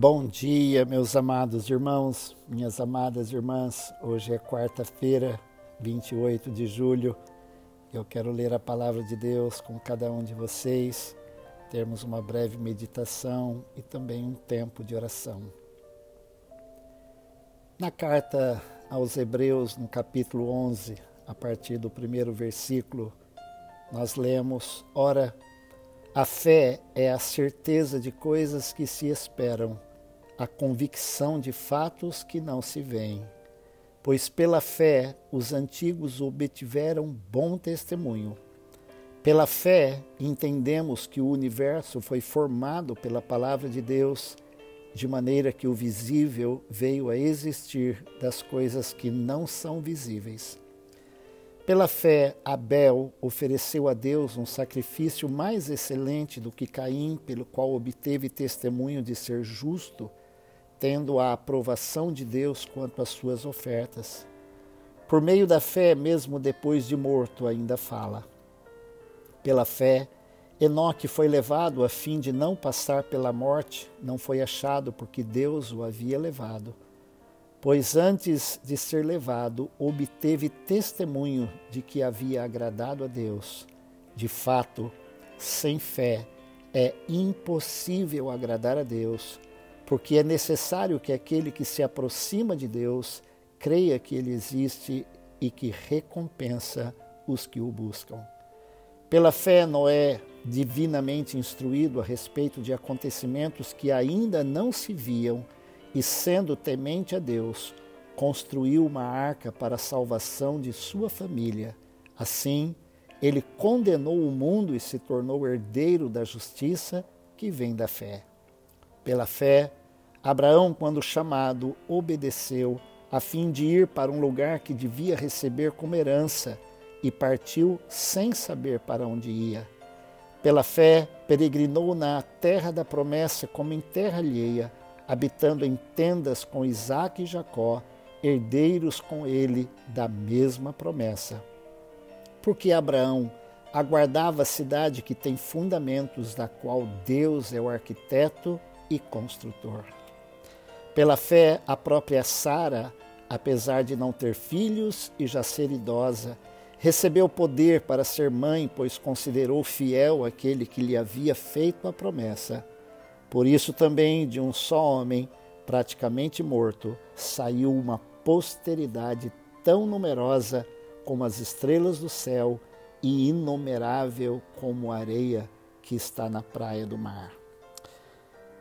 Bom dia, meus amados irmãos, minhas amadas irmãs. Hoje é quarta-feira, 28 de julho. Eu quero ler a palavra de Deus com cada um de vocês, termos uma breve meditação e também um tempo de oração. Na carta aos Hebreus, no capítulo 11, a partir do primeiro versículo, nós lemos: Ora, a fé é a certeza de coisas que se esperam a convicção de fatos que não se veem. Pois pela fé os antigos obtiveram bom testemunho. Pela fé entendemos que o universo foi formado pela palavra de Deus, de maneira que o visível veio a existir das coisas que não são visíveis. Pela fé, Abel ofereceu a Deus um sacrifício mais excelente do que Caim, pelo qual obteve testemunho de ser justo tendo a aprovação de Deus quanto às suas ofertas. Por meio da fé, mesmo depois de morto, ainda fala. Pela fé, Enoque foi levado a fim de não passar pela morte, não foi achado porque Deus o havia levado. Pois antes de ser levado, obteve testemunho de que havia agradado a Deus. De fato, sem fé é impossível agradar a Deus porque é necessário que aquele que se aproxima de Deus creia que ele existe e que recompensa os que o buscam. Pela fé, Noé, divinamente instruído a respeito de acontecimentos que ainda não se viam, e sendo temente a Deus, construiu uma arca para a salvação de sua família. Assim, ele condenou o mundo e se tornou herdeiro da justiça que vem da fé. Pela fé, Abraão, quando chamado, obedeceu, a fim de ir para um lugar que devia receber como herança, e partiu sem saber para onde ia. Pela fé, peregrinou na terra da promessa como em terra alheia, habitando em tendas com Isaac e Jacó, herdeiros com ele da mesma promessa. Porque Abraão aguardava a cidade que tem fundamentos, da qual Deus é o arquiteto e construtor. Pela fé, a própria Sara, apesar de não ter filhos e já ser idosa, recebeu poder para ser mãe, pois considerou fiel aquele que lhe havia feito a promessa. Por isso também de um só homem, praticamente morto, saiu uma posteridade tão numerosa como as estrelas do céu e inumerável como a areia que está na praia do mar.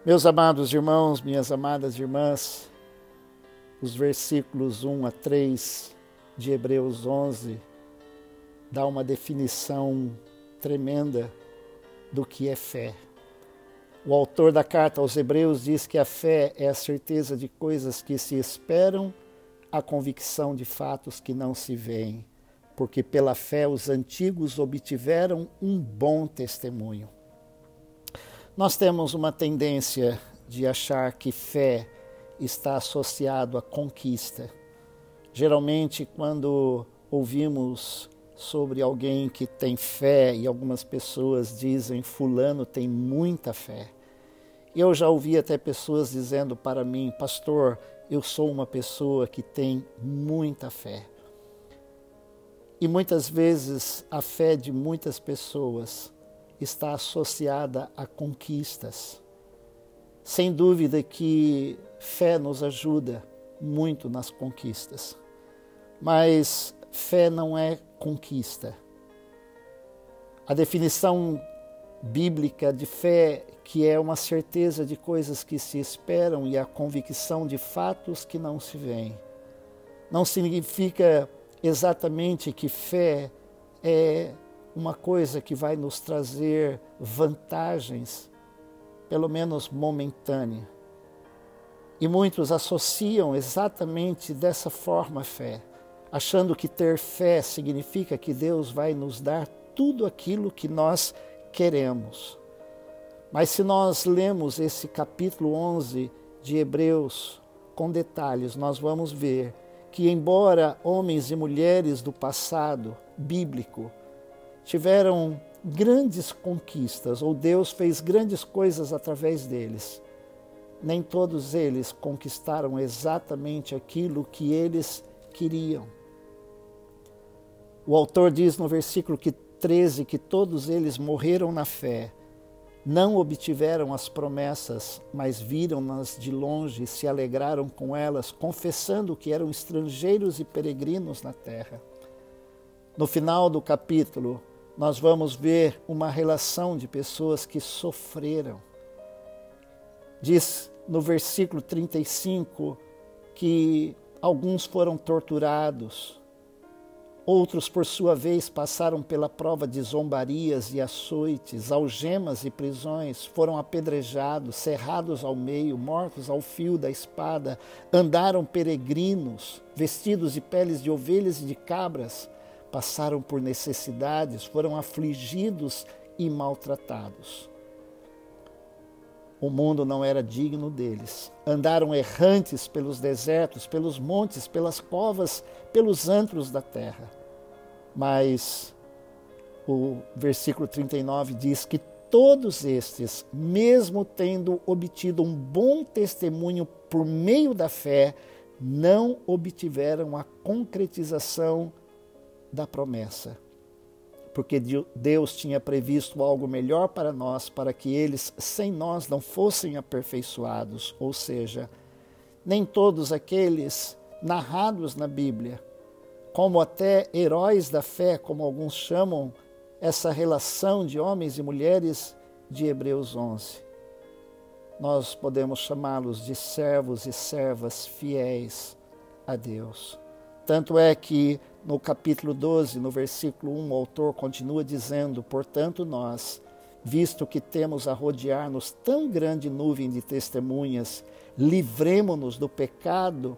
Meus amados irmãos, minhas amadas irmãs, os versículos 1 a 3 de Hebreus 11 dá uma definição tremenda do que é fé. O autor da carta aos Hebreus diz que a fé é a certeza de coisas que se esperam, a convicção de fatos que não se veem, porque pela fé os antigos obtiveram um bom testemunho. Nós temos uma tendência de achar que fé está associado à conquista. Geralmente, quando ouvimos sobre alguém que tem fé e algumas pessoas dizem fulano tem muita fé. Eu já ouvi até pessoas dizendo para mim, pastor, eu sou uma pessoa que tem muita fé. E muitas vezes a fé de muitas pessoas está associada a conquistas. Sem dúvida que fé nos ajuda muito nas conquistas, mas fé não é conquista. A definição bíblica de fé, que é uma certeza de coisas que se esperam e a convicção de fatos que não se veem, não significa exatamente que fé é uma coisa que vai nos trazer vantagens, pelo menos momentânea. E muitos associam exatamente dessa forma a fé, achando que ter fé significa que Deus vai nos dar tudo aquilo que nós queremos. Mas se nós lemos esse capítulo 11 de Hebreus com detalhes, nós vamos ver que, embora homens e mulheres do passado bíblico tiveram grandes conquistas, ou Deus fez grandes coisas através deles. nem todos eles conquistaram exatamente aquilo que eles queriam. O autor diz no versículo que 13 que todos eles morreram na fé, não obtiveram as promessas, mas viram-nas de longe e se alegraram com elas, confessando que eram estrangeiros e peregrinos na terra. No final do capítulo, nós vamos ver uma relação de pessoas que sofreram. Diz no versículo 35 que alguns foram torturados, Outros, por sua vez, passaram pela prova de zombarias e açoites, algemas e prisões, foram apedrejados, cerrados ao meio, mortos ao fio da espada, andaram peregrinos, vestidos de peles de ovelhas e de cabras, passaram por necessidades, foram afligidos e maltratados. O mundo não era digno deles. Andaram errantes pelos desertos, pelos montes, pelas covas, pelos antros da terra. Mas o versículo 39 diz que todos estes, mesmo tendo obtido um bom testemunho por meio da fé, não obtiveram a concretização da promessa porque Deus tinha previsto algo melhor para nós, para que eles, sem nós, não fossem aperfeiçoados. Ou seja, nem todos aqueles narrados na Bíblia, como até heróis da fé, como alguns chamam essa relação de homens e mulheres de Hebreus 11. Nós podemos chamá-los de servos e servas fiéis a Deus. Tanto é que no capítulo 12, no versículo 1, o autor continua dizendo: Portanto, nós, visto que temos a rodear-nos tão grande nuvem de testemunhas, livremo-nos do pecado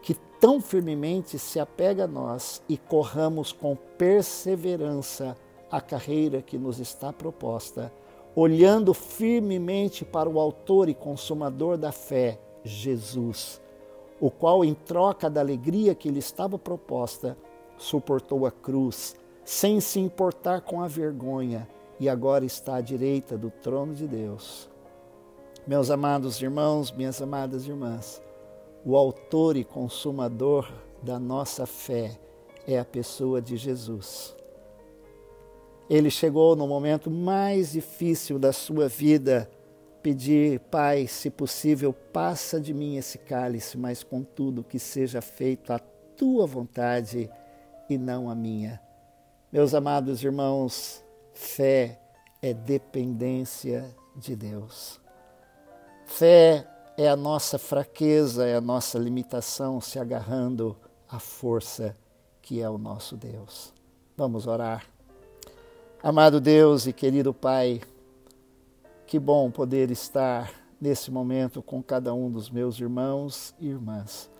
que tão firmemente se apega a nós e corramos com perseverança a carreira que nos está proposta, olhando firmemente para o Autor e Consumador da fé, Jesus o qual, em troca da alegria que lhe estava proposta, suportou a cruz, sem se importar com a vergonha, e agora está à direita do trono de Deus. Meus amados irmãos, minhas amadas irmãs, o autor e consumador da nossa fé é a pessoa de Jesus. Ele chegou no momento mais difícil da sua vida pedir, Pai, se possível, passa de mim esse cálice, mas contudo que seja feito a tua vontade e não a minha. Meus amados irmãos, fé é dependência de Deus. Fé é a nossa fraqueza, é a nossa limitação se agarrando à força que é o nosso Deus. Vamos orar. Amado Deus e querido Pai, que bom poder estar nesse momento com cada um dos meus irmãos e irmãs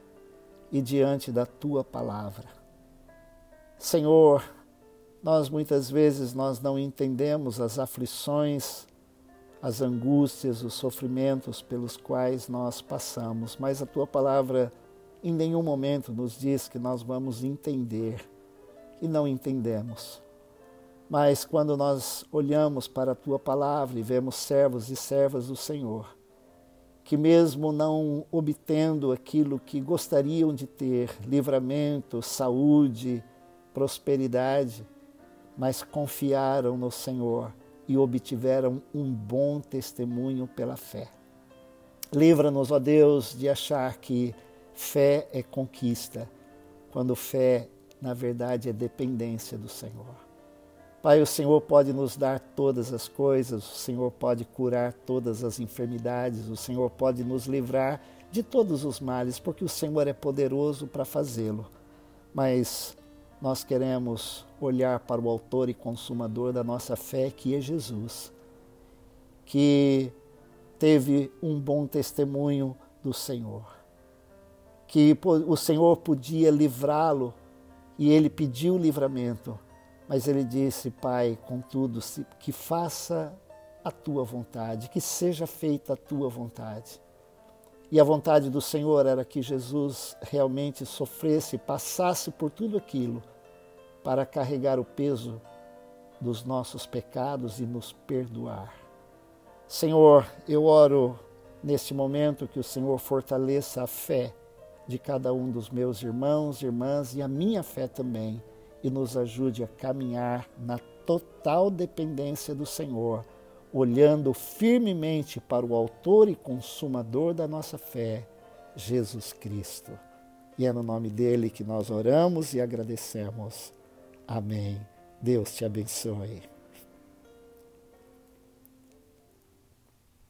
e diante da tua palavra. Senhor, nós muitas vezes nós não entendemos as aflições, as angústias, os sofrimentos pelos quais nós passamos, mas a tua palavra em nenhum momento nos diz que nós vamos entender e não entendemos. Mas quando nós olhamos para a tua palavra e vemos servos e servas do Senhor, que mesmo não obtendo aquilo que gostariam de ter, livramento, saúde, prosperidade, mas confiaram no Senhor e obtiveram um bom testemunho pela fé. Livra-nos, ó Deus, de achar que fé é conquista, quando fé, na verdade, é dependência do Senhor. Pai, o Senhor pode nos dar todas as coisas, o Senhor pode curar todas as enfermidades, o Senhor pode nos livrar de todos os males, porque o Senhor é poderoso para fazê-lo. Mas nós queremos olhar para o Autor e Consumador da nossa fé, que é Jesus, que teve um bom testemunho do Senhor, que o Senhor podia livrá-lo e ele pediu livramento mas ele disse, Pai, contudo, que faça a tua vontade, que seja feita a tua vontade. E a vontade do Senhor era que Jesus realmente sofresse, passasse por tudo aquilo para carregar o peso dos nossos pecados e nos perdoar. Senhor, eu oro neste momento que o Senhor fortaleça a fé de cada um dos meus irmãos, irmãs e a minha fé também, e nos ajude a caminhar na total dependência do Senhor, olhando firmemente para o Autor e Consumador da nossa fé, Jesus Cristo. E é no nome dele que nós oramos e agradecemos. Amém. Deus te abençoe.